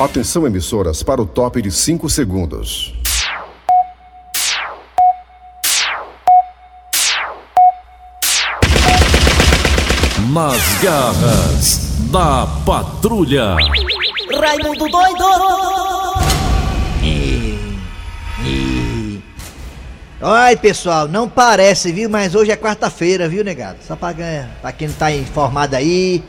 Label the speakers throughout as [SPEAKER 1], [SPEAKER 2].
[SPEAKER 1] Atenção emissoras para o top de 5 segundos.
[SPEAKER 2] Nas garras da patrulha.
[SPEAKER 3] Raimundo doido!
[SPEAKER 4] Oi, pessoal, não parece, viu? Mas hoje é quarta-feira, viu, negado? Só pra, ganhar- pra quem não tá informado aí.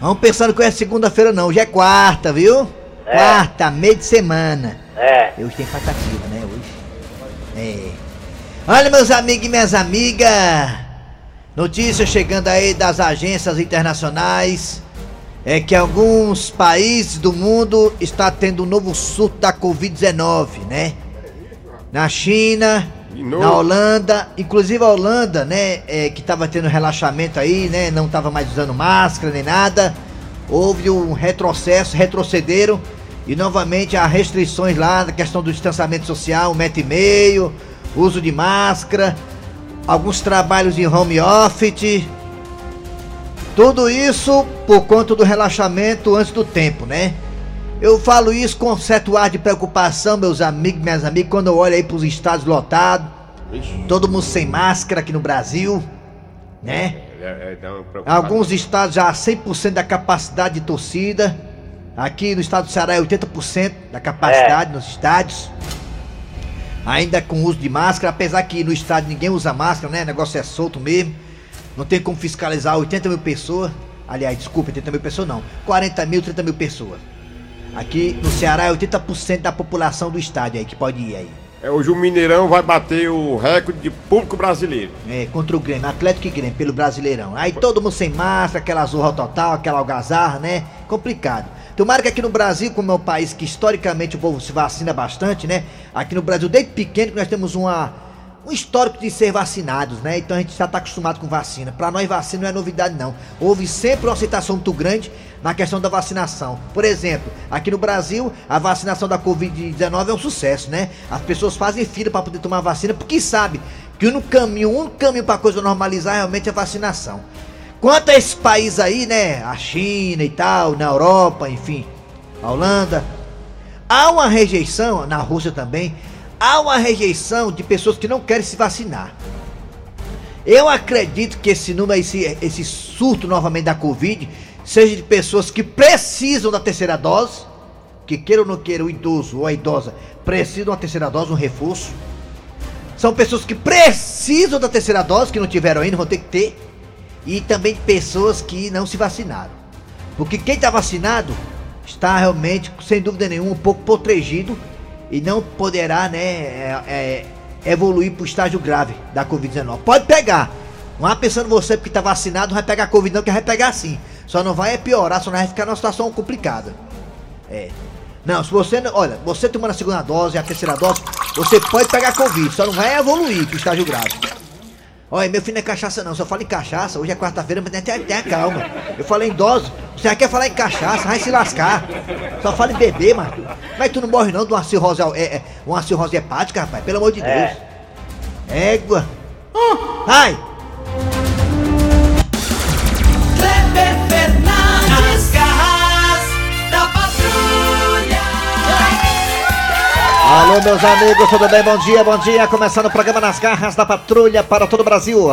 [SPEAKER 4] Vamos pensando que hoje é segunda-feira, não. Hoje é quarta, viu? Quarta, meio de semana.
[SPEAKER 5] É.
[SPEAKER 4] Hoje tem patativa, né? Hoje. É. Olha, meus amigos e minhas amigas. Notícia chegando aí das agências internacionais. É que alguns países do mundo está tendo um novo surto da Covid-19, né? Na China, na Holanda, inclusive a Holanda, né, é, que tava tendo relaxamento aí, né, não tava mais usando máscara nem nada. Houve um retrocesso, retrocederam e novamente há restrições lá na questão do distanciamento social, um metro e meio, uso de máscara, alguns trabalhos em home office. Tudo isso por conta do relaxamento antes do tempo, né? Eu falo isso com um certo ar de preocupação, meus amigos, minhas amigas, quando eu olho aí pros estados lotados, todo mundo sem máscara aqui no Brasil, né? Alguns estados já 100% da capacidade de torcida. Aqui no estado do Ceará é 80% da capacidade nos estádios. Ainda com uso de máscara, apesar que no estádio ninguém usa máscara, né? O negócio é solto mesmo. Não tem como fiscalizar 80 mil pessoas. Aliás, desculpa, 80 mil pessoas não. 40 mil, 30 mil pessoas. Aqui no Ceará é 80% da população do estádio aí que pode ir aí.
[SPEAKER 6] É, hoje o Mineirão vai bater o recorde de público brasileiro.
[SPEAKER 4] É, contra o Grêmio, Atlético e Grêmio, pelo Brasileirão. Aí todo mundo sem máscara, aquela zorra total, aquela algazarra, né? Complicado. Tomara que aqui no Brasil, como é um país que historicamente o povo se vacina bastante, né? Aqui no Brasil, desde pequeno, que nós temos uma, um histórico de ser vacinados, né? Então a gente já tá acostumado com vacina. Pra nós, vacina não é novidade, não. Houve sempre uma aceitação muito grande na questão da vacinação. Por exemplo, aqui no Brasil, a vacinação da Covid-19 é um sucesso, né? As pessoas fazem fila para poder tomar vacina porque sabe que o único caminho, único caminho pra coisa normalizar realmente é a vacinação. Quanto a esse país aí, né? A China e tal, na Europa, enfim, a Holanda, há uma rejeição, na Rússia também, há uma rejeição de pessoas que não querem se vacinar. Eu acredito que esse número, esse, esse surto novamente da Covid, seja de pessoas que precisam da terceira dose, que queira ou não queira, o idoso ou a idosa precisam uma terceira dose, um reforço. São pessoas que precisam da terceira dose, que não tiveram ainda, vão ter que ter. E também pessoas que não se vacinaram. Porque quem está vacinado está realmente, sem dúvida nenhuma, um pouco protegido e não poderá, né, é, é, evoluir para o estágio grave da Covid-19. Pode pegar. Não há pensando você porque está vacinado, não vai pegar Covid não, que vai pegar sim. Só não vai é piorar, só não vai ficar numa situação complicada. É. Não, se você, olha, você tomando a segunda dose a terceira dose, você pode pegar Covid, só não vai evoluir para o estágio grave. Olha, meu filho não é cachaça não, só fala em cachaça, hoje é quarta-feira, mas tenha, tenha calma. Eu falei em dose, você já quer falar em cachaça, vai se lascar. Só fala em beber, mano. Mas tu não morre não de uma cirrose, é, é, uma cirrose hepática, rapaz, pelo amor de Deus.
[SPEAKER 5] É.
[SPEAKER 4] Égua. Vai!
[SPEAKER 3] Kleber
[SPEAKER 4] Alô, meus amigos, tudo bem? Bom dia, bom dia. Começando o programa Nas Garras da Patrulha para todo o Brasil.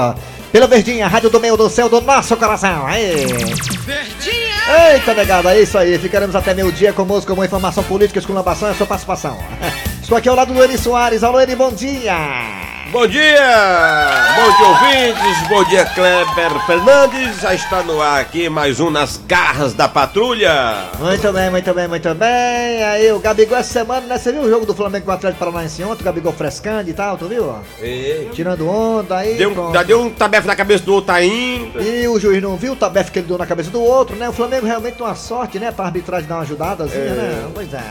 [SPEAKER 4] Pela Verdinha, Rádio do Meio do Céu do nosso coração. Aê.
[SPEAKER 3] Verdinha.
[SPEAKER 4] Eita, negada, é isso aí. Ficaremos até meio-dia com música, com informação política, exclamação e a sua participação. Estou aqui ao lado do Eri Soares. Alô, Eri, bom dia.
[SPEAKER 6] Bom dia! Bom dia, ouvintes! Bom dia, Kleber Fernandes! Já está no ar aqui mais um Nas Garras da Patrulha!
[SPEAKER 4] Muito bem, muito bem, muito bem. Aí, o Gabigol essa semana, né? Você viu o jogo do Flamengo com o Atlético Paranaense ontem? O Gabigol frescando e tal, tu viu? Tirando onda aí.
[SPEAKER 6] Deu,
[SPEAKER 4] pronto.
[SPEAKER 6] deu um tabefe na cabeça do outro ainda.
[SPEAKER 4] E o juiz não viu o tabefe que ele deu na cabeça do outro, né? O Flamengo realmente tem uma sorte, né? Pra arbitragem dar uma ajudadazinha,
[SPEAKER 6] É.
[SPEAKER 4] né? Pois é.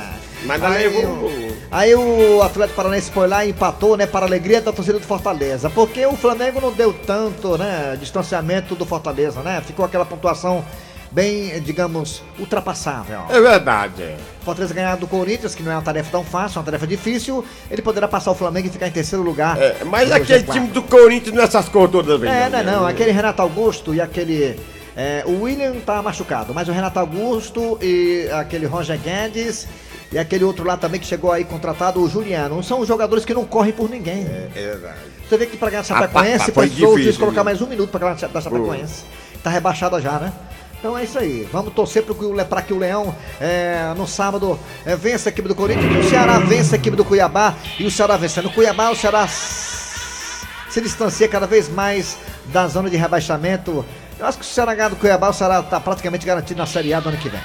[SPEAKER 6] Mas
[SPEAKER 4] aí,
[SPEAKER 6] eu
[SPEAKER 4] o-
[SPEAKER 6] vou-
[SPEAKER 4] aí o Atlético Paranaense foi lá e empatou, né? Para a alegria da torcida do Fortaleza. Porque o Flamengo não deu tanto, né? Distanciamento do Fortaleza, né? Ficou aquela pontuação bem, digamos, ultrapassável.
[SPEAKER 6] É verdade. é.
[SPEAKER 4] Fortaleza ganhar do Corinthians, que não é uma tarefa tão fácil, é uma tarefa difícil. Ele poderá passar o Flamengo e ficar em terceiro lugar.
[SPEAKER 6] É, mas aquele
[SPEAKER 4] G4.
[SPEAKER 6] time do Corinthians não é essas cores todas, velho.
[SPEAKER 4] É, não, é não. Aquele Renato Augusto e aquele É, o William tá machucado, mas o Renato Augusto e aquele Roger Guedes e aquele outro lá também que chegou aí contratado, o Juliano. São jogadores que não correm por ninguém.
[SPEAKER 6] É, é verdade.
[SPEAKER 4] Você vê que pra ganhar a Chapecoense,
[SPEAKER 6] foi
[SPEAKER 4] precisou
[SPEAKER 6] difícil,
[SPEAKER 4] colocar mais um minuto pra ganhar da Chapecoense. Tá rebaixada já, né? Então é isso aí. Vamos torcer pro que o Le- pra que o Leão é, no sábado é, vença a equipe do Corinthians, que o Ceará vença a equipe do Cuiabá e o Ceará vencendo. O Cuiabá, o Ceará se distancia cada vez mais da zona de rebaixamento. Eu acho que se o Ceará ganhar do Cuiabá, o Ceará tá praticamente garantido na Série A do ano que vem.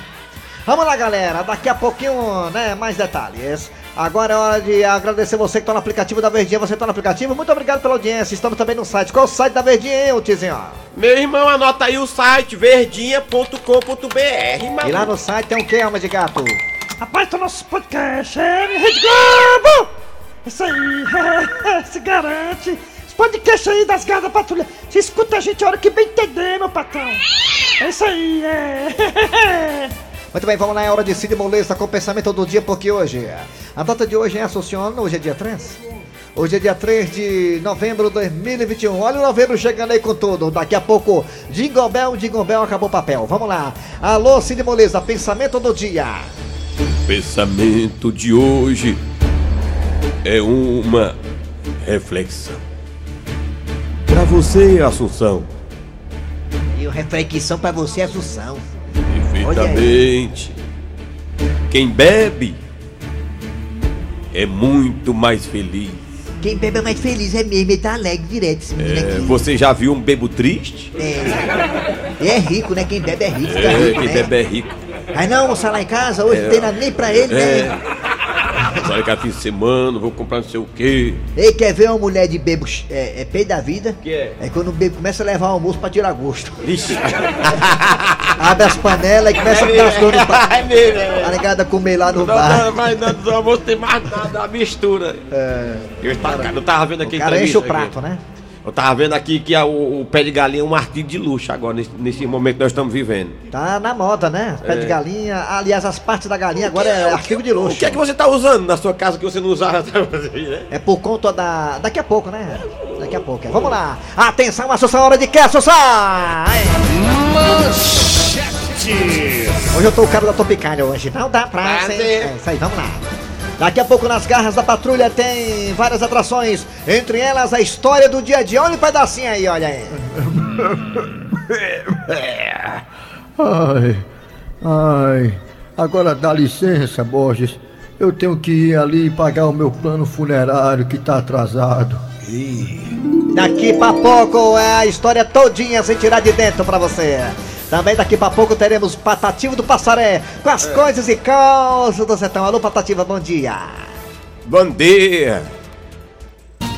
[SPEAKER 4] Vamos lá, galera. Daqui a pouquinho, né, mais detalhes. Agora é hora de agradecer você que tá no aplicativo da Verdinha. Você tá no aplicativo? Muito obrigado pela audiência. Estamos também no site. Qual é o site da Verdinha, hein, ô Tizinho?
[SPEAKER 6] Meu irmão, anota aí o site verdinha.com.br,
[SPEAKER 4] E lá no site tem o que, alma de gato?
[SPEAKER 5] Rapaz, tá nosso podcast é Rede Globo! Isso aí, se garante. Os podcasts aí das garras da patrulha. Você escuta a gente a hora que bem entender, meu patrão. É isso aí, é.
[SPEAKER 4] Muito bem, vamos lá, é hora de Cid Moleza com o pensamento do dia, porque hoje, a data de hoje é Assunciona, hoje é dia 3. Hoje é dia 3 de novembro de 2021. Olha o novembro chegando aí com tudo. Daqui a pouco, Jingle Bell, Jingle Bell, acabou o papel. Vamos lá. Alô, Cid Moleza, pensamento do dia.
[SPEAKER 6] Pensamento de hoje é uma reflexão. Pra você, Assunção,
[SPEAKER 4] E o reflexão pra você, Assunção.
[SPEAKER 6] Perfeitamente. Quem bebe é muito mais feliz.
[SPEAKER 4] Quem bebe é mais feliz é mesmo, ele tá alegre direto esse menino
[SPEAKER 6] É,
[SPEAKER 4] aqui.
[SPEAKER 6] você já viu um bebo triste?
[SPEAKER 4] É. E é rico, né? Quem bebe é rico,
[SPEAKER 6] É,
[SPEAKER 4] rico,
[SPEAKER 6] quem
[SPEAKER 4] né?
[SPEAKER 6] bebe é rico.
[SPEAKER 4] Aí não, almoçar lá em casa, hoje não tem nada nem pra ele,
[SPEAKER 6] É.
[SPEAKER 4] né?
[SPEAKER 6] Olha que fim de semana, vou comprar não sei o quê.
[SPEAKER 4] Ei, quer ver uma mulher de bebo é, é pei da vida?
[SPEAKER 6] Que é?
[SPEAKER 4] É quando o bebo começa a levar o almoço pra tirar gosto.
[SPEAKER 6] Ixi.
[SPEAKER 4] Abre as panelas e começa a dar as coisas pa-
[SPEAKER 6] É mesmo, é.
[SPEAKER 4] A negada comer lá no
[SPEAKER 6] Não,
[SPEAKER 4] bar.
[SPEAKER 6] não, mas não, do almoço tem mais nada, uma mistura. Eu, tava, eu tava vendo aqui
[SPEAKER 4] É. O cara enche o
[SPEAKER 6] entrevista aqui.
[SPEAKER 4] prato, né?
[SPEAKER 6] Eu tava vendo aqui que a- o, o pé de galinha é um artigo de luxo agora, nesse, nesse momento que nós estamos vivendo.
[SPEAKER 4] Tá na moda, né? Pé de galinha. Aliás, as partes da galinha agora é artigo de
[SPEAKER 6] O
[SPEAKER 4] luxo.
[SPEAKER 6] que é que você tá usando na sua casa que você não usava até hoje, né?
[SPEAKER 4] É por conta da. Daqui a pouco, né? Daqui a pouco. é. Vamos lá. Atenção, Assunção, hora de que, Assunção? Ai. Hoje eu tô o cara da Topicália hoje. Não dá pra
[SPEAKER 6] Tá
[SPEAKER 4] ser. É isso aí, vamos lá. Daqui a pouco nas garras da patrulha tem várias atrações, entre elas a história do dia a dia. Olha o pedacinho aí, olha aí.
[SPEAKER 7] Ai, ai. Agora dá licença, Borges. Eu tenho que ir ali pagar o meu plano funerário que tá atrasado.
[SPEAKER 4] Daqui pra pouco é a história todinha sem tirar de dentro pra você. Também daqui pra pouco teremos Patativo do Passaré com as coisas e causas do sertão. Alô, Patativa, bom dia.
[SPEAKER 6] Bom dia!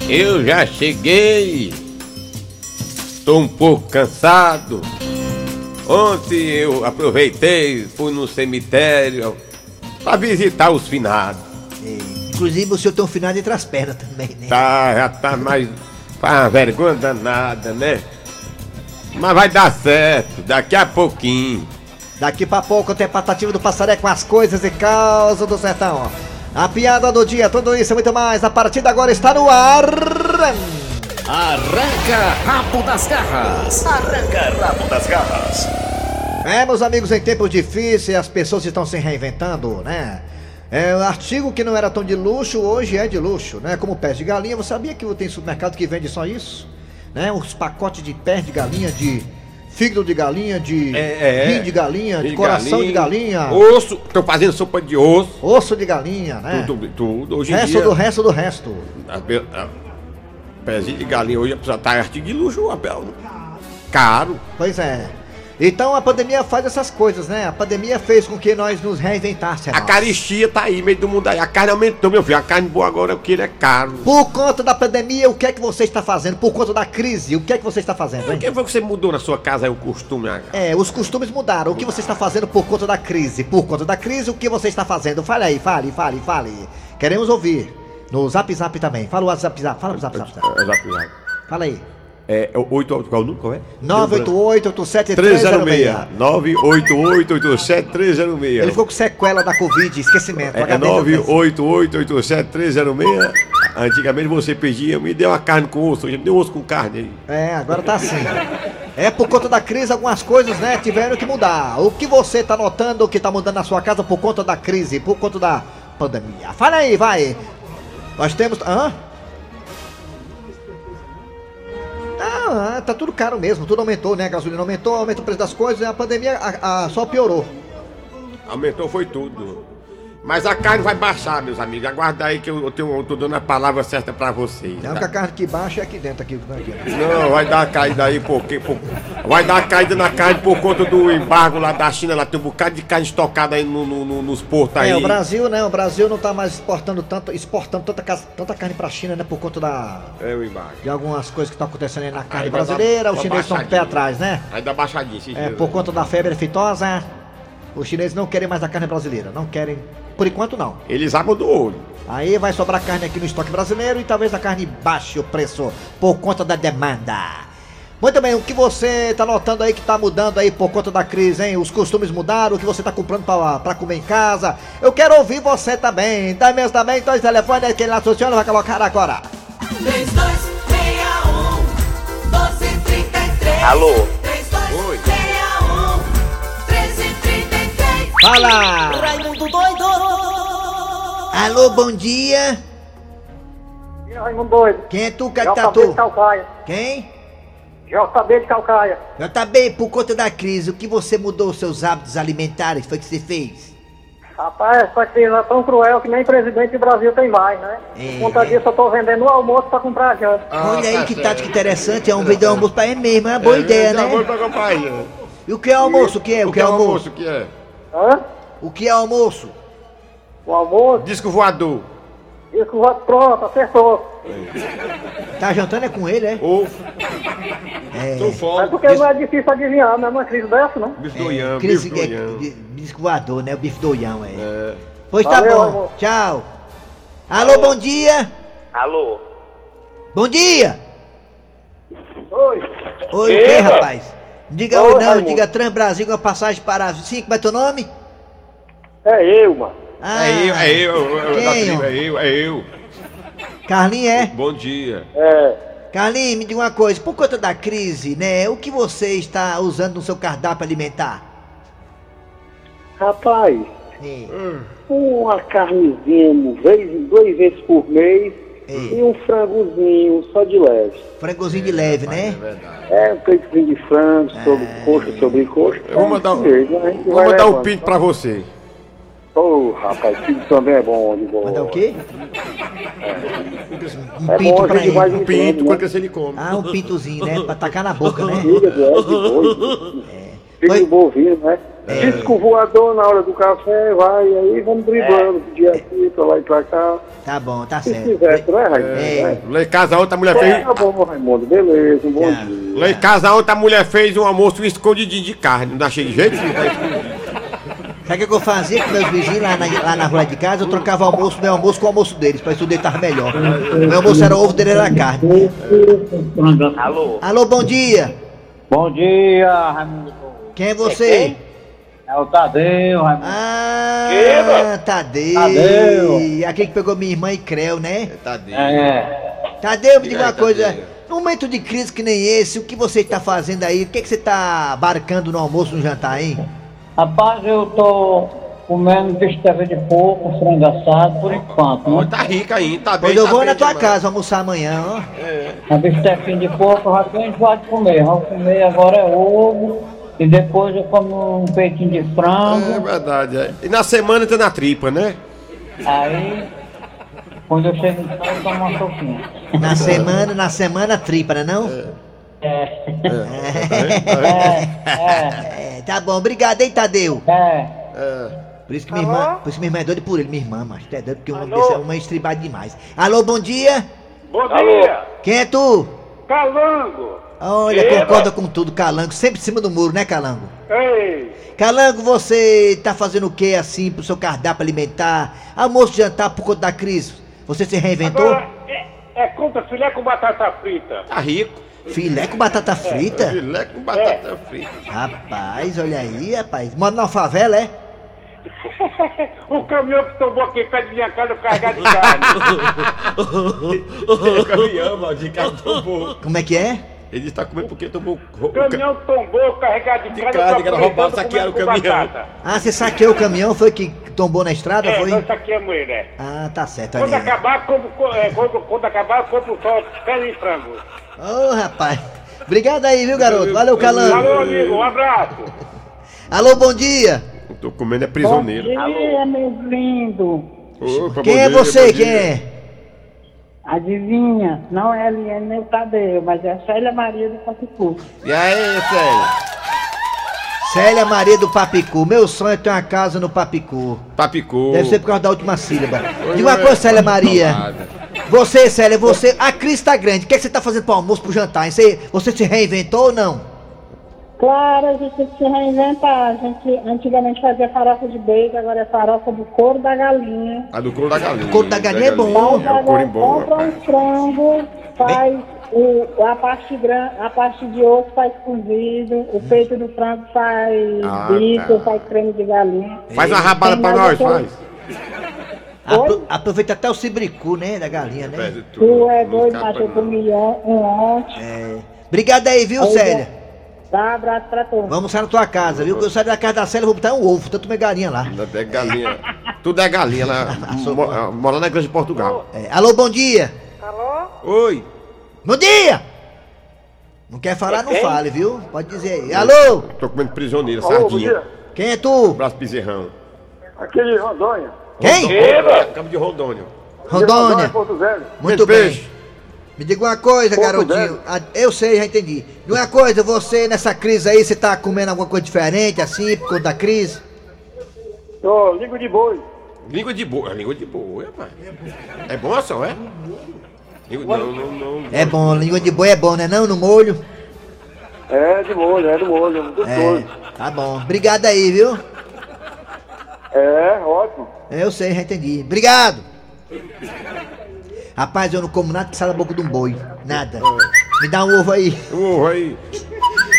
[SPEAKER 6] Eu já cheguei. Tô um pouco cansado. Ontem eu aproveitei, fui no cemitério pra visitar os finados.
[SPEAKER 4] É, inclusive o senhor tem um final entre as pernas também, né?
[SPEAKER 6] Tá, já tá mais. Faz uma vergonha danada, né? Mas vai dar certo, daqui a pouquinho.
[SPEAKER 4] Daqui pra pouco tem Patativa do Passaré com as coisas e causas do sertão. A piada do dia, tudo isso e muito mais. A partida agora está no ar.
[SPEAKER 2] Arranca rabo das garras.
[SPEAKER 4] É, meus amigos, em tempos difíceis as pessoas estão se reinventando, né? É, um artigo que não era tão de luxo, hoje é de luxo, né? Como pés de galinha. Você sabia que tem supermercado que vende só isso? Né? Os pacotes de pés de galinha, de fígado de galinha, de
[SPEAKER 6] É, é.
[SPEAKER 4] rim de galinha, de
[SPEAKER 6] De
[SPEAKER 4] coração de galinha,
[SPEAKER 6] Osso, tô fazendo sopa de osso.
[SPEAKER 4] osso de galinha, né?
[SPEAKER 6] Tudo, tudo. Hoje em
[SPEAKER 4] resto
[SPEAKER 6] dia.
[SPEAKER 4] do resto do resto.
[SPEAKER 6] A, a, pezinho de galinha hoje precisa estar artigo de luxo, Abel. Caro.
[SPEAKER 4] Pois é. Então a pandemia faz essas coisas, né? A pandemia fez com que nós nos reinventássemos.
[SPEAKER 6] A caristia tá aí, meio do mundo aí. A carne aumentou, meu filho. A carne boa agora, o que ele é caro.
[SPEAKER 4] Por conta da pandemia, o que é que você está fazendo? Por conta da crise, o que é que você está fazendo,
[SPEAKER 6] O
[SPEAKER 4] hein?
[SPEAKER 6] que foi que você mudou na sua casa aí, o costume? ah?
[SPEAKER 4] É, os costumes mudaram. O que você está fazendo por conta da crise? Por conta da crise, o que você está fazendo? Fale aí, fale, fale, fale. Queremos ouvir. No Zap Zap também. Fala o WhatsApp Zap. Fala o Zap Zap. Zap.
[SPEAKER 6] É, zap, zap.
[SPEAKER 4] Fala aí.
[SPEAKER 6] É, 8, qual o número? Qual é?
[SPEAKER 4] 988
[SPEAKER 6] 306. 988-87-306.
[SPEAKER 4] Ele ficou com sequela da Covid, esquecimento.
[SPEAKER 6] É, é
[SPEAKER 4] HD também.
[SPEAKER 6] 988-87-306. Antigamente você pedia, me deu uma carne com osso, hoje me deu osso com carne aí.
[SPEAKER 4] É, agora tá assim. É por conta da crise, algumas coisas, né, tiveram que mudar. O que você tá notando que tá mudando na sua casa por conta da crise, por conta da pandemia? Fala aí, vai. Nós temos. Hã? Ah, tá tudo caro mesmo, tudo aumentou, né? A gasolina aumentou, aumentou o preço das coisas a pandemia a- a- só piorou.
[SPEAKER 6] Aumentou foi tudo. Mas a carne vai baixar, meus amigos. Aguarda aí que eu, eu tenho, eu tô dando a palavra certa pra vocês.
[SPEAKER 4] A
[SPEAKER 6] tá?
[SPEAKER 4] única carne que baixa é aqui dentro, aqui. aqui.
[SPEAKER 6] Não, vai dar uma caída aí porque. por- vai dar uma caída na carne por conta do embargo lá da China. Lá tem um bocado de carne estocada aí no- no- no- nos portos aí.
[SPEAKER 4] É, o Brasil, né? O Brasil não tá mais exportando tanto, exportando tanta, tanta carne pra China, né? Por conta da,
[SPEAKER 6] É o embargo.
[SPEAKER 4] de algumas coisas que estão acontecendo aí na carne
[SPEAKER 6] Aí vai dar
[SPEAKER 4] brasileira. Os chineses estão com o pé atrás, né?
[SPEAKER 6] Aí dá baixadinha.
[SPEAKER 4] É, por conta da febre aftosa, os chineses não querem mais a carne brasileira. Não querem, por enquanto não.
[SPEAKER 6] Eles abrem do olho.
[SPEAKER 4] Aí vai sobrar carne aqui no estoque brasileiro e talvez a carne baixe o preço por conta da demanda. Muito bem, o que você tá notando aí que tá mudando aí por conta da crise, hein? Os costumes mudaram, o que você tá comprando pra, pra comer em casa. Eu quero ouvir você também. Dá mesmo também, dois telefones, aquele lá, senhora vai colocar agora.
[SPEAKER 3] 3261 1233
[SPEAKER 8] Alô?
[SPEAKER 4] Fala!
[SPEAKER 3] Raimundo doido!
[SPEAKER 4] Alô, bom dia.
[SPEAKER 9] Raimundo doido.
[SPEAKER 4] Quem é tu, que tá
[SPEAKER 9] JB de Calcaia.
[SPEAKER 4] Quem?
[SPEAKER 9] JB de Calcaia.
[SPEAKER 4] JB, por conta da crise, o que você mudou os seus hábitos alimentares? Foi que você fez?
[SPEAKER 9] Rapaz, essa crise é tão cruel que nem presidente do Brasil tem mais, né?
[SPEAKER 4] É.
[SPEAKER 9] Por conta disso, eu tô vendendo o almoço pra comprar janta.
[SPEAKER 4] Olha aí que tática interessante, é um vídeo almoço pra ele mesmo, é uma boa ideia, né?
[SPEAKER 6] Vou pegar pra aí.
[SPEAKER 4] E o que é almoço? O que é? O que é almoço?
[SPEAKER 6] O que é?
[SPEAKER 9] Hã?
[SPEAKER 4] O que é almoço?
[SPEAKER 9] O almoço,
[SPEAKER 6] Disco voador.
[SPEAKER 9] isso voto pronto, acertou.
[SPEAKER 4] Tá jantando é com ele, é?
[SPEAKER 6] Ovo.
[SPEAKER 4] É.
[SPEAKER 9] É
[SPEAKER 6] fome.
[SPEAKER 9] porque não é difícil adivinhar, né? Uma crise dessa, né?
[SPEAKER 6] Bife do Ian,
[SPEAKER 4] Crise
[SPEAKER 6] bife
[SPEAKER 4] é,
[SPEAKER 6] do Ian.
[SPEAKER 4] bi- bisco voador, né? O bife doião, é.
[SPEAKER 6] É.
[SPEAKER 4] Pois tá
[SPEAKER 9] Valeu,
[SPEAKER 4] bom,
[SPEAKER 9] amor.
[SPEAKER 4] tchau. Alô, bom dia.
[SPEAKER 8] Alô?
[SPEAKER 4] Bom dia.
[SPEAKER 9] Oi.
[SPEAKER 4] Oi, o que, rapaz? Diga
[SPEAKER 9] oi
[SPEAKER 4] não,
[SPEAKER 9] Raimundo.
[SPEAKER 4] diga Transbrasil com a passagem para... Sim, como é teu nome?
[SPEAKER 9] É eu, mano.
[SPEAKER 4] Ah,
[SPEAKER 6] É eu, é eu, eu, eu, da tribo, é eu, é eu.
[SPEAKER 4] Carlinhos, é?
[SPEAKER 6] Bom dia.
[SPEAKER 9] É.
[SPEAKER 4] Carlinhos, me diga uma coisa, por conta da crise, né? O que você está usando no seu cardápio alimentar?
[SPEAKER 10] Rapaz,
[SPEAKER 4] É.
[SPEAKER 10] uma carnezinha uma vez, duas vezes por mês
[SPEAKER 4] Ei.
[SPEAKER 10] e um frangozinho só de leve.
[SPEAKER 4] Frangozinho de leve, né?
[SPEAKER 10] É, um peitozinho de frango, sobre coxa, sobre coxa.
[SPEAKER 6] Eu vou mandar, um-
[SPEAKER 10] É mesmo, gente
[SPEAKER 6] vou mandar um
[SPEAKER 10] levando.
[SPEAKER 6] pinto pra você.
[SPEAKER 10] Ô, rapaz, pinto também é bom, de boa.
[SPEAKER 4] Mandar o quê? Um
[SPEAKER 10] É
[SPEAKER 4] pinto
[SPEAKER 10] bom,
[SPEAKER 4] pra ele.
[SPEAKER 6] Um pinto,
[SPEAKER 10] né?
[SPEAKER 6] quando crescer ele come.
[SPEAKER 4] Ah, um pintozinho, né? Pra tacar na boca, né?
[SPEAKER 10] É de boi.
[SPEAKER 4] Oi.
[SPEAKER 10] Filho do bovino, né?
[SPEAKER 4] É.
[SPEAKER 10] Disco voador na hora do café, vai, aí vamos driblando do dia aqui, pra lá e pra cá.
[SPEAKER 4] Tá bom, tá
[SPEAKER 10] Se
[SPEAKER 4] certo.
[SPEAKER 10] quiser, né, Raimundo?
[SPEAKER 4] É.
[SPEAKER 10] né?
[SPEAKER 6] Lá em casa ontem a mulher fez.
[SPEAKER 10] Tá bom, Raimundo, beleza, um bom
[SPEAKER 4] Tchau.
[SPEAKER 10] dia.
[SPEAKER 6] Lá em casa ontem a mulher fez um almoço escondidinho de carne. Não achei de jeito nenhum.
[SPEAKER 4] Sabe o que eu fazia com meus vizinhos lá na, lá na rua de casa? Eu trocava o almoço, meu almoço com o almoço deles, pra isso tudo tava melhor. Meu almoço era ovo, dele era carne.
[SPEAKER 8] Alô?
[SPEAKER 4] Alô, bom dia.
[SPEAKER 11] Bom dia, Raimundo.
[SPEAKER 4] Quem é você?
[SPEAKER 11] É o Tadeu, Raimundo.
[SPEAKER 4] Ah, Tadeu.
[SPEAKER 11] Tadeu.
[SPEAKER 4] Aquele que pegou minha irmã e creu, né?
[SPEAKER 6] Tadinho.
[SPEAKER 11] É.
[SPEAKER 4] Tadeu, me diga uma
[SPEAKER 6] aí,
[SPEAKER 4] coisa.
[SPEAKER 6] Tadeu?
[SPEAKER 4] Num momento de crise que nem esse, o que você está fazendo aí? O que, que você está barcando no almoço, no jantar, hein?
[SPEAKER 11] Rapaz, eu tô comendo bisteca de porco, frango assado, por enquanto, né?
[SPEAKER 6] Tá rica ainda, tá bem.
[SPEAKER 4] Pois eu
[SPEAKER 6] tá
[SPEAKER 4] vou
[SPEAKER 6] bem
[SPEAKER 4] na tua
[SPEAKER 6] demais.
[SPEAKER 4] casa almoçar amanhã, ó.
[SPEAKER 11] A bistequinha de porco eu já tô enjoado de comer. Vou comer agora é ovo e depois eu como um peitinho de
[SPEAKER 6] É
[SPEAKER 11] frango.
[SPEAKER 6] verdade, é. E na semana tá na tripa, né?
[SPEAKER 11] Aí, quando eu chego em casa, eu tomo uma sopinha.
[SPEAKER 4] Na semana, na semana tripa, né não?
[SPEAKER 11] É.
[SPEAKER 6] É.
[SPEAKER 11] É,
[SPEAKER 4] É, tá bom, obrigado, hein, Tadeu?
[SPEAKER 11] é, é.
[SPEAKER 6] É.
[SPEAKER 4] Por isso que minha irmã, por isso que minha irmã é doida por ele, minha irmã, mas é doido porque o nome desse é uma estribada demais. Alô, bom dia?
[SPEAKER 9] Bom dia.
[SPEAKER 4] Quem é tu?
[SPEAKER 9] Calango.
[SPEAKER 4] Olha, concorda com tudo, Calango, sempre em cima do muro, né, Calango?
[SPEAKER 9] Ei.
[SPEAKER 4] Calango, você tá fazendo o que assim pro seu cardápio alimentar? Almoço, jantar por conta da crise? Você se reinventou?
[SPEAKER 9] é, é conta filé com batata frita.
[SPEAKER 6] Tá rico.
[SPEAKER 4] Filé com batata frita?
[SPEAKER 6] Filé com batata frita.
[SPEAKER 4] Rapaz, olha aí, rapaz. Mora numa favela, é?
[SPEAKER 9] o caminhão que tombou aqui perto da minha casa carregado de carne.
[SPEAKER 6] Caminhão, maldito, cara tão bom.
[SPEAKER 4] Como é que é?
[SPEAKER 6] Ele disse que tá comendo porque tomou.
[SPEAKER 10] O caminhão tombou, carregado de,
[SPEAKER 6] De
[SPEAKER 10] carne,
[SPEAKER 6] carne,
[SPEAKER 10] aproveitando
[SPEAKER 6] saquearam o caminhão.
[SPEAKER 10] batata.
[SPEAKER 4] Ah, você saqueou o caminhão, foi que tombou na estrada,
[SPEAKER 10] É,
[SPEAKER 4] foi?
[SPEAKER 10] nós saqueamos ele, é.
[SPEAKER 4] Ah, tá certo,
[SPEAKER 10] Quando
[SPEAKER 4] aí.
[SPEAKER 10] acabar, compro, co- é, quando, quando acabar, compro só pele e frango.
[SPEAKER 4] Ô, rapaz. Obrigado aí, viu, garoto? Valeu, Calango.
[SPEAKER 10] Alô, amigo, um abraço.
[SPEAKER 4] Alô, bom dia.
[SPEAKER 6] Eu tô comendo é prisioneiro.
[SPEAKER 11] Bom dia, meu lindo.
[SPEAKER 6] Opa,
[SPEAKER 4] Quem
[SPEAKER 6] bom
[SPEAKER 4] é
[SPEAKER 6] dia,
[SPEAKER 4] você? Quem
[SPEAKER 6] dia.
[SPEAKER 4] é?
[SPEAKER 11] Adivinha? Não é a Eliane nem o Tadeu, mas é a Célia Maria do Papicu.
[SPEAKER 6] E aí, Célio?
[SPEAKER 4] Célia Maria do Papicu. Meu sonho é ter uma casa no Papicu.
[SPEAKER 6] Papicu.
[SPEAKER 4] Deve ser por causa da última sílaba. Diga uma
[SPEAKER 6] oi.
[SPEAKER 4] coisa, Célia Maria.
[SPEAKER 6] Nada.
[SPEAKER 4] Você, Célia, você. A crise tá grande. O que, é que você tá fazendo pro almoço, pro jantar? Você, você se reinventou ou não?
[SPEAKER 11] Claro, a gente tem que se reinventar. A gente antigamente fazia farofa de bacon, agora é farofa do couro da galinha.
[SPEAKER 6] A do couro da galinha.
[SPEAKER 4] couro da galinha é bom.
[SPEAKER 11] Mas
[SPEAKER 6] É o couro bom,
[SPEAKER 11] compra
[SPEAKER 6] rapaz.
[SPEAKER 11] um frango, faz o, a, parte gran, a parte de osso faz cozido, o peito do frango faz
[SPEAKER 6] Ah,
[SPEAKER 11] bico,
[SPEAKER 6] tá.
[SPEAKER 11] faz creme de galinha.
[SPEAKER 6] Faz uma rabada pra nós,
[SPEAKER 11] aquele-
[SPEAKER 6] faz.
[SPEAKER 4] Apro- aproveita até o cibricu, né? Da galinha, né?
[SPEAKER 11] Tu é doido, mas eu comi um ontem.
[SPEAKER 4] É. Obrigado aí, viu,
[SPEAKER 11] Aí,
[SPEAKER 4] Célia?
[SPEAKER 11] Dá um abraço pra todos.
[SPEAKER 4] Vamos sair na tua casa, viu? Quando eu sair da casa da Célia, eu vou botar um ovo, tanto minha galinha lá.
[SPEAKER 6] É galinha. Tudo é galinha lá. mo- Mora na igreja de Portugal.
[SPEAKER 4] É. Alô, bom dia.
[SPEAKER 6] Oi.
[SPEAKER 4] Bom dia! Não quer falar, não fale, viu? Pode dizer aí. Alô?
[SPEAKER 6] Tô comendo prisioneiro,
[SPEAKER 10] Alô, bom
[SPEAKER 6] sardinha.
[SPEAKER 10] dia.
[SPEAKER 4] Quem é tu?
[SPEAKER 6] Braço bezerrão.
[SPEAKER 10] Aquele Rondônia.
[SPEAKER 4] Quem?
[SPEAKER 6] Cabo de Rondônia.
[SPEAKER 4] Rondônia.
[SPEAKER 10] Porto Velho.
[SPEAKER 4] Muito
[SPEAKER 6] Beijo,
[SPEAKER 4] bem.
[SPEAKER 6] beijo.
[SPEAKER 4] Me diga uma coisa,
[SPEAKER 10] Porto
[SPEAKER 4] garotinho. Eu sei, já entendi. Me diga uma coisa, você nessa crise aí, você tá comendo alguma coisa diferente assim, por conta da crise?
[SPEAKER 10] Ô, língua de boi.
[SPEAKER 6] Língua de boa. Língua de boa, rapaz. É bom ação, é? Língua, não, não, não.
[SPEAKER 4] É bom, língua de boi é bom, né não? No molho?
[SPEAKER 10] É, de molho, é do molho, muito
[SPEAKER 4] É,
[SPEAKER 10] gostoso.
[SPEAKER 4] tá bom. Obrigado aí, viu?
[SPEAKER 10] É, ótimo.
[SPEAKER 4] Eu sei, já entendi. Obrigado! Rapaz, eu não como nada que sai da boca de um boi. Nada. Me dá um ovo aí.
[SPEAKER 6] Um ovo aí.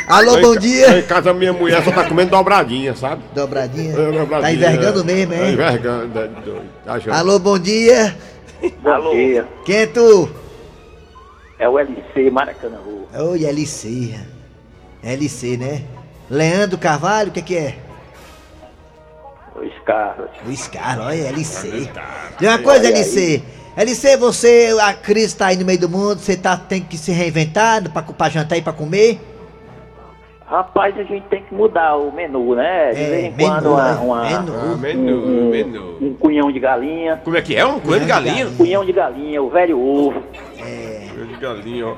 [SPEAKER 4] Alô, bom dia.
[SPEAKER 6] lá Em casa minha mulher só tá comendo dobradinha, sabe?
[SPEAKER 4] Dobradinha.
[SPEAKER 6] É, dobradinha,
[SPEAKER 4] Tá envergando
[SPEAKER 6] é.
[SPEAKER 4] mesmo,
[SPEAKER 6] Tá
[SPEAKER 4] hein?
[SPEAKER 6] envergando. é doido. Tá achando?
[SPEAKER 4] Alô, bom dia.
[SPEAKER 8] Alô,
[SPEAKER 4] Quem é tu?
[SPEAKER 8] é o LC Maracanã.
[SPEAKER 4] Oi, LC. LC, né? Leandro Carvalho, o que que é?
[SPEAKER 8] Os carros.
[SPEAKER 4] O Scar, olha, LC. Tem uma coisa, LC. LC, você, a crise tá aí no meio do mundo, você tá, tem que se reinventar pra, pra jantar e pra comer?
[SPEAKER 8] Rapaz, a gente tem que mudar o menu, né? De
[SPEAKER 4] É,
[SPEAKER 8] vez em
[SPEAKER 4] menu,
[SPEAKER 8] quando uma,
[SPEAKER 4] né?
[SPEAKER 8] uma-
[SPEAKER 4] Menu.
[SPEAKER 6] Ah, menu,
[SPEAKER 8] um,
[SPEAKER 6] menu.
[SPEAKER 8] um cunhão de galinha.
[SPEAKER 6] Como é que é? Um coelho de galinha?
[SPEAKER 8] Um cunhão de galinha, o velho ovo.
[SPEAKER 6] Coelho de galinha, ó.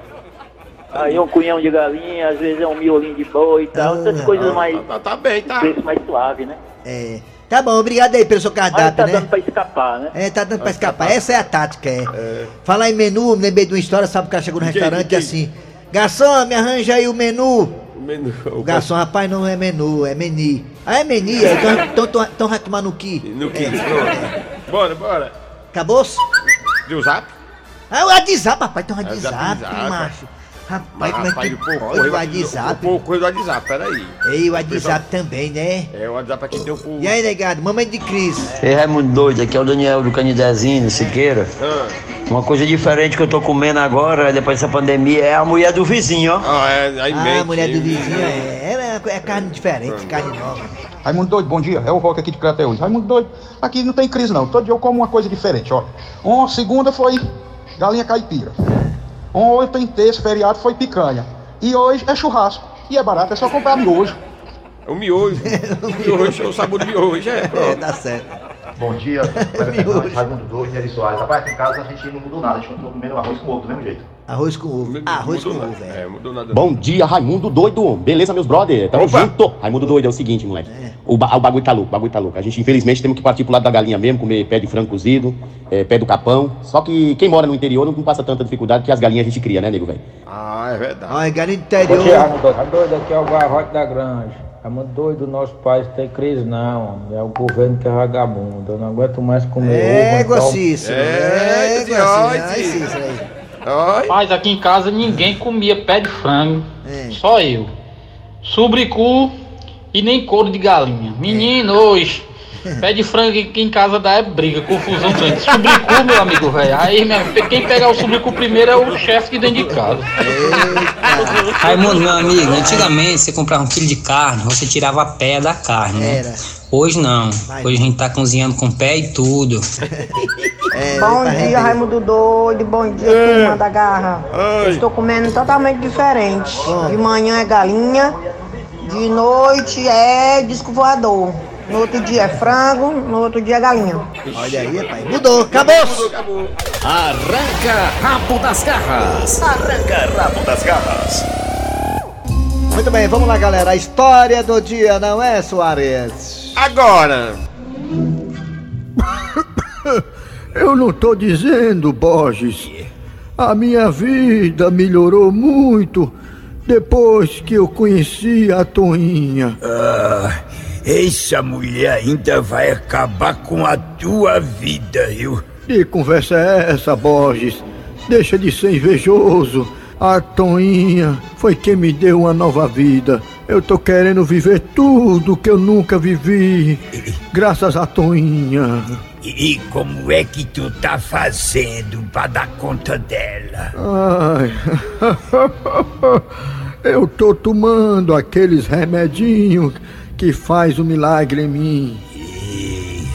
[SPEAKER 8] Aí um cunhão de galinha, às vezes é um miolinho de boi e tal. Essas
[SPEAKER 4] Ah,
[SPEAKER 8] coisas mais.
[SPEAKER 6] Tá, tá bem, tá.
[SPEAKER 8] Preço mais suave, né?
[SPEAKER 4] É. Tá bom, obrigado aí pelo seu
[SPEAKER 8] Mas
[SPEAKER 4] cardápio,
[SPEAKER 8] tá
[SPEAKER 4] né?
[SPEAKER 8] dando pra escapar, né?
[SPEAKER 4] É, tá dando pra escapar. Essa é a tática, é. Falar em menu, me lembrei de uma história, sabe? O cara chegou no
[SPEAKER 6] Que-
[SPEAKER 4] restaurante
[SPEAKER 6] que-
[SPEAKER 4] e assim: Garçom, me arranja aí o menu.
[SPEAKER 6] O menu.
[SPEAKER 4] O garçom, rapaz, não é menu, é meni. Ah, é meni? é, Então, então, então, então vai tomar no que?
[SPEAKER 6] No que? Pronto. Bora, bora.
[SPEAKER 4] Acabou-se?
[SPEAKER 6] Deu zap?
[SPEAKER 4] Ah, o WhatsApp, rapaz, tem um
[SPEAKER 6] É,
[SPEAKER 4] WhatsApp,
[SPEAKER 6] WhatsApp.
[SPEAKER 4] macho. Rapaz, como é que
[SPEAKER 6] o povo
[SPEAKER 4] pode o WhatsApp?
[SPEAKER 6] O povo correu do WhatsApp, peraí.
[SPEAKER 4] Ei, o WhatsApp também, né?
[SPEAKER 6] É, o WhatsApp aqui tem o povo.
[SPEAKER 4] E aí, negado, mamãe de crise.
[SPEAKER 12] Ei, Raimundo doido, aqui é o Daniel do Canidezinho, Siqueira.
[SPEAKER 6] Ah,
[SPEAKER 12] Uma coisa diferente que eu tô comendo agora, depois dessa pandemia, é a mulher do vizinho, ó.
[SPEAKER 6] ah é, aí
[SPEAKER 4] Ah, a mulher do vizinho é, é, é carne diferente, carne nova.
[SPEAKER 13] Raimundo Doido, bom dia. É o Rock aqui de Crateús. Raimundo Doido, aqui não tem crise não. Todo dia eu como uma coisa diferente, ó. Uma segunda foi galinha caipira. Ontem, terça, feriado, foi picanha. E hoje é churrasco. E é barato, é só comprar miojo.
[SPEAKER 6] O miojo. o miojo, o sabor do miojo, é.
[SPEAKER 4] É,
[SPEAKER 6] Pronto.
[SPEAKER 4] tá certo.
[SPEAKER 14] Bom dia, Raimundo Doido e Eri Soares. Rapaz, aqui em casa a gente não mudou nada, a gente continua comendo arroz com ovo do mesmo jeito.
[SPEAKER 4] Arroz com ovo. Arroz com ovo, velho.
[SPEAKER 6] É, mudou nada.
[SPEAKER 15] Bom dia, Raimundo Doido. Beleza, meus brother? Tamo
[SPEAKER 6] Opa.
[SPEAKER 15] junto. Raimundo Doido é o seguinte, moleque. O, ba- o bagulho tá louco, o bagulho tá louco. A gente, infelizmente, temos que partir pro lado da galinha mesmo, comer pé de frango cozido, é, pé do capão. Só que quem mora no interior não passa tanta dificuldade que as galinhas a gente cria, né, nego, velho?
[SPEAKER 6] Ah, é verdade.
[SPEAKER 4] Galinha do
[SPEAKER 11] Bom dia,
[SPEAKER 4] interior.
[SPEAKER 11] Doido. Raimundo doido, aqui é o Garrote da Granja. Raimundo doido, nosso país tem crise não, é o governo que é vagabundo. Eu não aguento mais comer
[SPEAKER 4] É,
[SPEAKER 11] ovo. então-
[SPEAKER 4] Guacício. É,
[SPEAKER 6] É, Cícero. Oi.
[SPEAKER 16] Mas aqui em casa ninguém comia pé de frango.
[SPEAKER 4] É.
[SPEAKER 16] Só eu. Subricu e nem couro de galinha. Menino, hoje Pé de frango aqui em casa dá é briga, confusão grande. Subricu, meu amigo, velho. Aí, minha, quem pegar o subricu primeiro é o chefe de dentro de casa.
[SPEAKER 17] Raimundo, meu amigo, antigamente você comprava um quilo de carne, você tirava a pé da carne, né?
[SPEAKER 4] Era.
[SPEAKER 17] Hoje não. Hoje a gente tá cozinhando com pé e tudo.
[SPEAKER 4] É,
[SPEAKER 18] Bom
[SPEAKER 4] tá
[SPEAKER 18] dia,
[SPEAKER 4] rendendo.
[SPEAKER 18] Raimundo Doido. Bom dia, turma da garra. Eu estou comendo totalmente diferente. De manhã é galinha, de noite é disco voador. No outro dia é frango, no outro dia é galinha.
[SPEAKER 4] Olha aí, pai. Mudou, acabou.
[SPEAKER 2] Arranca rabo das garras. Arranca rabo das garras.
[SPEAKER 4] Muito bem, vamos lá, galera. A história do dia, não é, Soares?
[SPEAKER 6] Agora.
[SPEAKER 7] Eu não tô dizendo, Borges. A minha vida melhorou muito depois que eu conheci a Toinha.
[SPEAKER 19] Ah, essa mulher ainda vai acabar com a tua vida, viu?
[SPEAKER 7] Que conversa é essa, Borges? Deixa de ser invejoso. A Toinha foi quem me deu uma nova vida. Eu tô querendo viver tudo que eu nunca vivi. Graças a Toinha.
[SPEAKER 19] E, e como é que tu tá fazendo pra dar conta dela?
[SPEAKER 7] Ai. Eu tô tomando aqueles remedinhos que faz o milagre em mim.
[SPEAKER 19] E,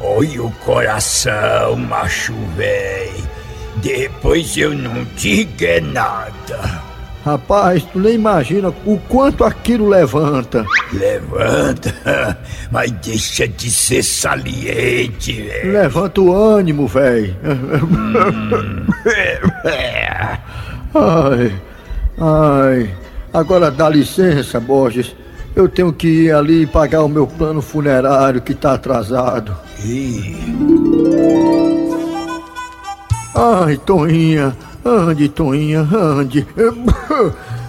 [SPEAKER 19] olha o coração, macho véi. Depois eu não digo é nada.
[SPEAKER 7] Rapaz, tu nem imagina o quanto aquilo levanta.
[SPEAKER 19] Levanta, mas deixa de ser saliente, velho.
[SPEAKER 7] Levanta o ânimo, velho. Ai, ai. Agora dá licença, Borges. Eu tenho que ir ali pagar o meu plano funerário que tá atrasado. Ai, Toinha. Ande, Toinha, ande.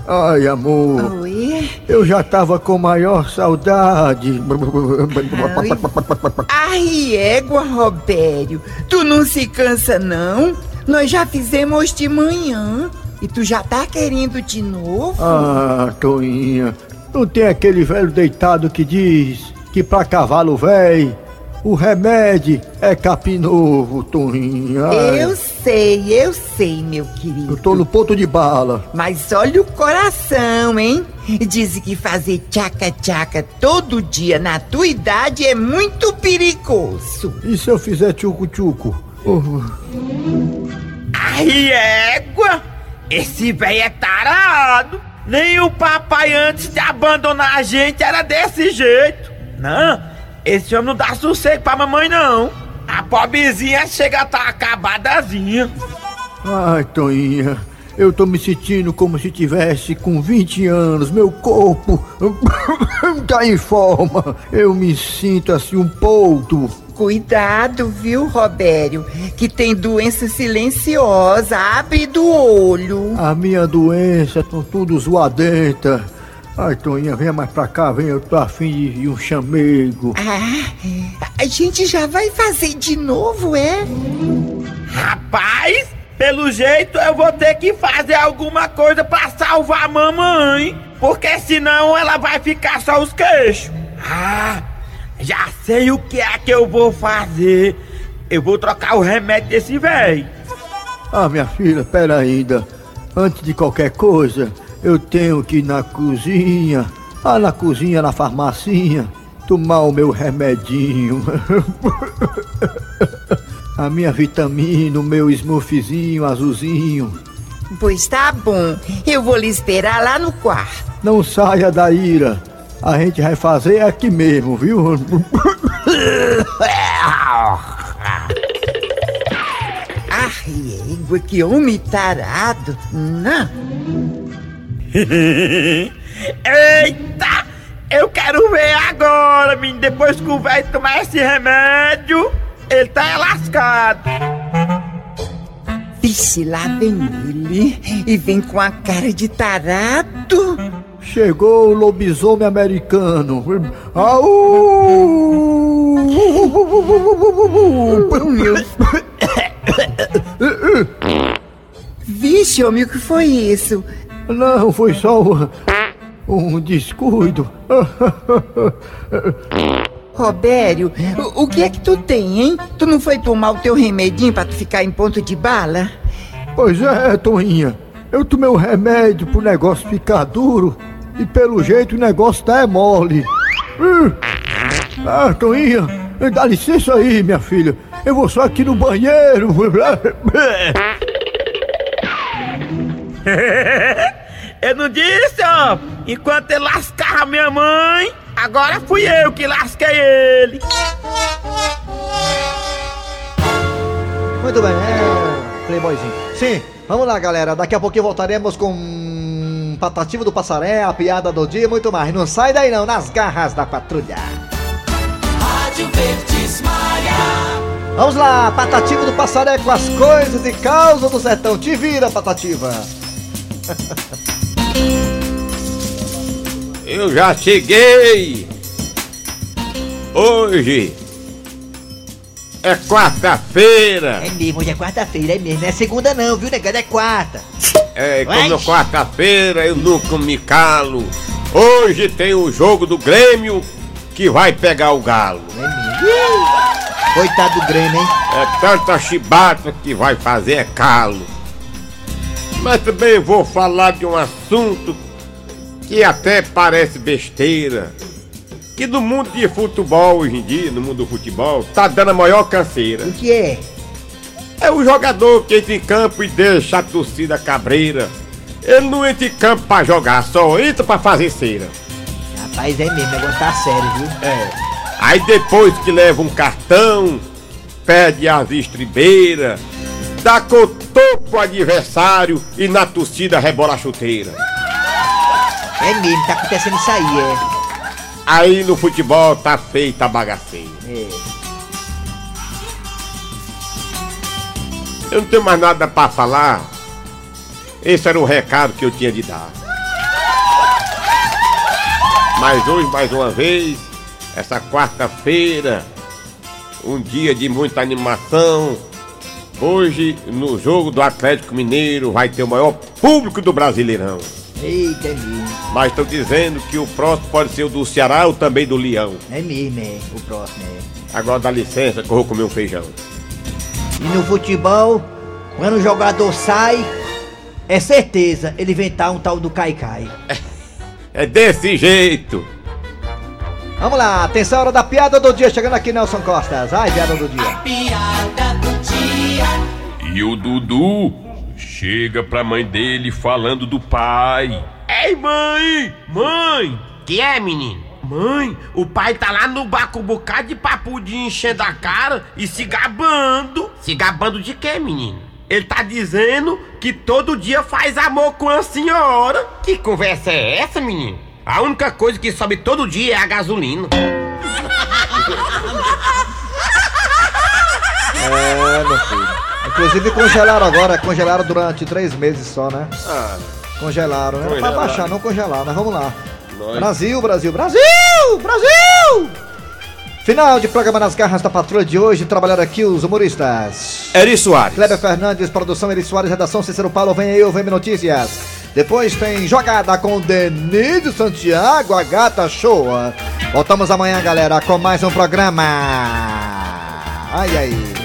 [SPEAKER 7] Ai, amor.
[SPEAKER 20] Oi?
[SPEAKER 7] Eu já tava com maior saudade.
[SPEAKER 20] Ai, égua, Robério. Tu não se cansa, não? Nós já fizemos de manhã. E tu já tá querendo de novo?
[SPEAKER 7] Ah, Toinha, não tem aquele velho deitado que diz que pra cavalo velho o remédio é capim novo, Toinha. Ai,
[SPEAKER 20] Eu sei, eu sei, meu querido.
[SPEAKER 7] eu tô no ponto de bala.
[SPEAKER 20] Mas olha o coração, hein? Dizem que fazer tchaca-tchaca todo dia na tua idade é muito perigoso.
[SPEAKER 7] E se eu fizer tchucu-tchucu? Oh,
[SPEAKER 21] Ai, égua! Esse velho é tarado! Nem o papai antes de abandonar a gente era desse jeito! Não, esse homem não dá sossego pra mamãe, não! A pobrezinha chega a tá acabadazinha!
[SPEAKER 7] Ai, Toinha, eu tô me sentindo como se tivesse com 20 anos. Meu corpo tá em forma. Eu me sinto assim um poldo.
[SPEAKER 20] Cuidado, viu, Robério? Que tem doença silenciosa. Abre do olho.
[SPEAKER 7] A minha doença tá tudo zoadenta. Ai, Toinha, venha mais pra cá, vem, eu tô afim de, de um chamego.
[SPEAKER 20] Ah, a gente já vai fazer de novo, é?
[SPEAKER 21] Rapaz, pelo jeito eu vou ter que fazer alguma coisa pra salvar a mamãe! Porque senão ela vai ficar só os queixos! Ah, já sei o que é que eu vou fazer! Eu vou trocar o remédio desse velho!
[SPEAKER 7] Ah, minha filha, pera ainda. Antes de qualquer coisa, eu tenho que ir na cozinha, lá na cozinha, na farmacinha, tomar o meu remedinho. A minha vitamina, o meu smurfzinho azulzinho.
[SPEAKER 20] Pois tá bom. Eu vou lhe esperar lá no quarto.
[SPEAKER 7] Não saia da ira. A gente vai fazer aqui mesmo, viu?
[SPEAKER 20] Ai, égua, que homem tarado. Não.
[SPEAKER 21] Eita! Eu quero ver agora, menino. Depois que o velho tomar esse remédio, ele tá lascado.
[SPEAKER 20] Vixe, lá vem ele. E vem com a cara de tarado.
[SPEAKER 7] Chegou o lobisomem americano. Au!
[SPEAKER 20] Vixe, homem, o que foi isso?
[SPEAKER 7] Não, foi só um, um descuido.
[SPEAKER 20] Robério, o, o que é que tu tem, hein? Tu não foi tomar o teu remedinho pra tu ficar em ponto de bala?
[SPEAKER 7] Pois é, Toninha. Eu tomei um remédio pro negócio ficar duro e pelo jeito o negócio tá é mole. Ah, Toninha, dá licença aí, minha filha. Eu vou só aqui no banheiro.
[SPEAKER 21] não disse, ó. Enquanto ele lascava minha mãe, agora fui eu que lasquei ele.
[SPEAKER 4] Muito bem, é. Playboyzinho. Sim, vamos lá, galera. Daqui a pouquinho voltaremos com Patativa do Passaré, a piada do dia e muito mais. Não sai daí não, nas garras da patrulha.
[SPEAKER 3] Rádio Verdes Maria.
[SPEAKER 4] Vamos lá, Patativa do Passaré com as coisas e causas do sertão. Te vira, Patativa.
[SPEAKER 6] Eu já cheguei! Hoje é quarta-feira!
[SPEAKER 4] É mesmo, hoje é quarta-feira, é mesmo. Não é segunda não, viu, negado? É quarta.
[SPEAKER 6] É, como é quarta-feira eu nunca me calo. Hoje tem o jogo do Grêmio que vai pegar o Galo.
[SPEAKER 4] É mesmo. Coitado do Grêmio, hein?
[SPEAKER 6] É tanta chibata que vai fazer é calo. Mas também vou falar de um assunto que até parece besteira. Que no mundo de futebol hoje em dia, no mundo do futebol, tá dando a maior canseira.
[SPEAKER 4] O que é?
[SPEAKER 6] É o jogador que entra em campo e deixa a torcida cabreira. Ele não entra em campo pra jogar, só entra pra fazer cera.
[SPEAKER 4] Rapaz, é mesmo, negócio tá sério, viu?
[SPEAKER 6] É. Aí depois que leva um cartão, pede as estribeiras, dá pro adversário e na torcida rebola a chuteira.
[SPEAKER 4] É mesmo, tá acontecendo isso aí, é.
[SPEAKER 6] Aí no futebol tá feita a bagaceira.
[SPEAKER 4] É.
[SPEAKER 6] Eu não tenho mais nada pra falar. Esse era o recado que eu tinha de dar. Mas hoje, mais uma vez, essa quarta-feira, um dia de muita animação. Hoje, no jogo do Atlético Mineiro, vai ter o maior público do Brasileirão.
[SPEAKER 4] Eita, é mesmo.
[SPEAKER 6] Mas estão dizendo que o próximo pode ser o do Ceará ou também do Leão.
[SPEAKER 4] É mesmo, é. O próximo, é.
[SPEAKER 6] Agora dá licença que eu vou comer um feijão.
[SPEAKER 4] E no futebol, quando o jogador sai, é certeza ele inventar um tal do Caicai.
[SPEAKER 6] É desse jeito.
[SPEAKER 4] Vamos lá, atenção, hora da piada do dia. Chegando aqui, Nelson Costas. Ai, piada do dia.
[SPEAKER 3] Piada do dia.
[SPEAKER 6] E o Dudu chega pra mãe dele falando do pai. Ei, mãe! Mãe!
[SPEAKER 21] Que é, menino? Mãe, o pai tá lá no bar com um bocado de papudinho enchendo a cara e se gabando. Se gabando de quê, menino? Ele tá dizendo que todo dia faz amor com a senhora. Que conversa é essa, menino? A única coisa que sobe todo dia é a gasolina.
[SPEAKER 4] É, meu filho. Inclusive congelaram agora, congelaram durante três meses só, né?
[SPEAKER 6] Ah,
[SPEAKER 4] Congelaram, né? Pra
[SPEAKER 6] Congelaram.
[SPEAKER 4] baixar, não congelar, mas vamos lá.
[SPEAKER 6] Nós.
[SPEAKER 4] Brasil, Brasil, Brasil! Brasil! Final de programa nas garras da patrulha de hoje, trabalharam aqui os humoristas.
[SPEAKER 6] Eri Soares.
[SPEAKER 4] Kleber Fernandes, produção Eri Soares, redação Cícero Paulo, vem aí, VM Notícias. Depois tem jogada com Denise Santiago, a gata show. Voltamos amanhã, galera, com mais um programa. Ai, ai.